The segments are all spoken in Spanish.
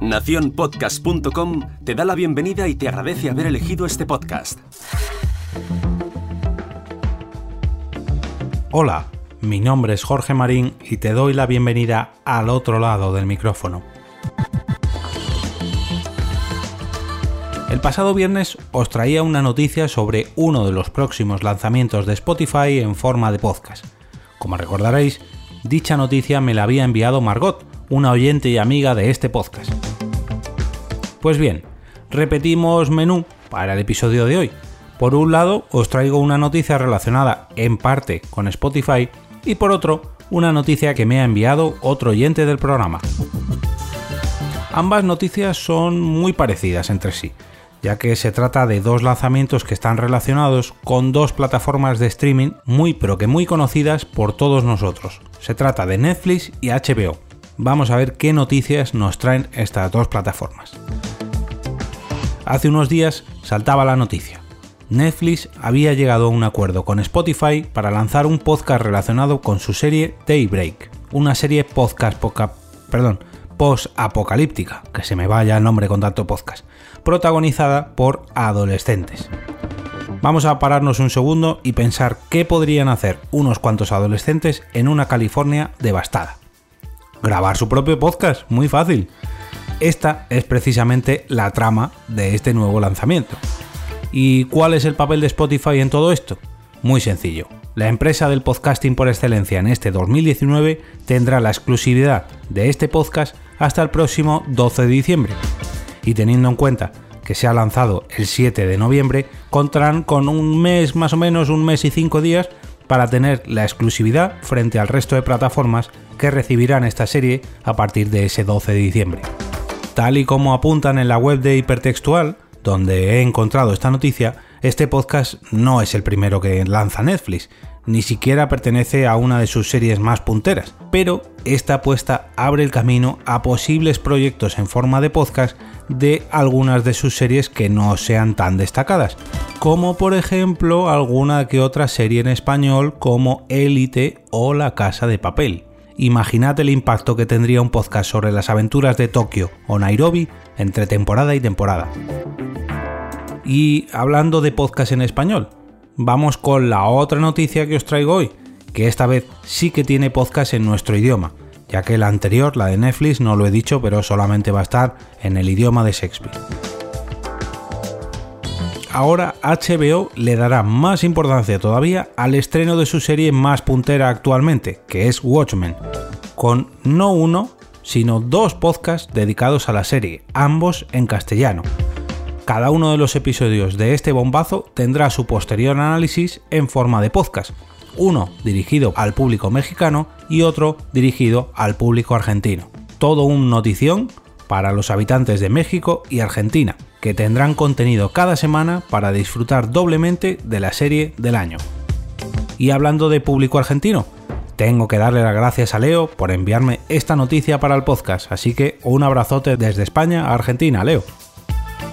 Naciónpodcast.com te da la bienvenida y te agradece haber elegido este podcast. Hola, mi nombre es Jorge Marín y te doy la bienvenida al otro lado del micrófono. El pasado viernes os traía una noticia sobre uno de los próximos lanzamientos de Spotify en forma de podcast. Como recordaréis, dicha noticia me la había enviado Margot, una oyente y amiga de este podcast. Pues bien, repetimos menú para el episodio de hoy. Por un lado, os traigo una noticia relacionada en parte con Spotify y por otro, una noticia que me ha enviado otro oyente del programa. Ambas noticias son muy parecidas entre sí, ya que se trata de dos lanzamientos que están relacionados con dos plataformas de streaming muy pero que muy conocidas por todos nosotros. Se trata de Netflix y HBO. Vamos a ver qué noticias nos traen estas dos plataformas. Hace unos días saltaba la noticia. Netflix había llegado a un acuerdo con Spotify para lanzar un podcast relacionado con su serie Daybreak, una serie podcast perdón, post-apocalíptica, que se me vaya el nombre con tanto podcast, protagonizada por adolescentes. Vamos a pararnos un segundo y pensar qué podrían hacer unos cuantos adolescentes en una California devastada. Grabar su propio podcast, muy fácil. Esta es precisamente la trama de este nuevo lanzamiento. ¿Y cuál es el papel de Spotify en todo esto? Muy sencillo. La empresa del podcasting por excelencia en este 2019 tendrá la exclusividad de este podcast hasta el próximo 12 de diciembre. Y teniendo en cuenta que se ha lanzado el 7 de noviembre, contarán con un mes más o menos, un mes y cinco días para tener la exclusividad frente al resto de plataformas que recibirán esta serie a partir de ese 12 de diciembre. Tal y como apuntan en la web de Hipertextual, donde he encontrado esta noticia, este podcast no es el primero que lanza Netflix, ni siquiera pertenece a una de sus series más punteras, pero esta apuesta abre el camino a posibles proyectos en forma de podcast de algunas de sus series que no sean tan destacadas, como por ejemplo alguna que otra serie en español como Élite o La Casa de Papel. Imaginad el impacto que tendría un podcast sobre las aventuras de Tokio o Nairobi entre temporada y temporada. Y hablando de podcast en español, vamos con la otra noticia que os traigo hoy, que esta vez sí que tiene podcast en nuestro idioma, ya que la anterior, la de Netflix, no lo he dicho, pero solamente va a estar en el idioma de Shakespeare ahora HBO le dará más importancia todavía al estreno de su serie más puntera actualmente, que es Watchmen, con no uno, sino dos podcasts dedicados a la serie, ambos en castellano. Cada uno de los episodios de este bombazo tendrá su posterior análisis en forma de podcast, uno dirigido al público mexicano y otro dirigido al público argentino. Todo un notición para los habitantes de México y Argentina, que tendrán contenido cada semana para disfrutar doblemente de la serie del año. Y hablando de público argentino, tengo que darle las gracias a Leo por enviarme esta noticia para el podcast, así que un abrazote desde España a Argentina, Leo.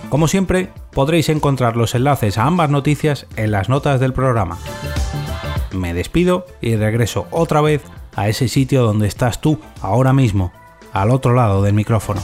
Como siempre, podréis encontrar los enlaces a ambas noticias en las notas del programa. Me despido y regreso otra vez a ese sitio donde estás tú ahora mismo, al otro lado del micrófono.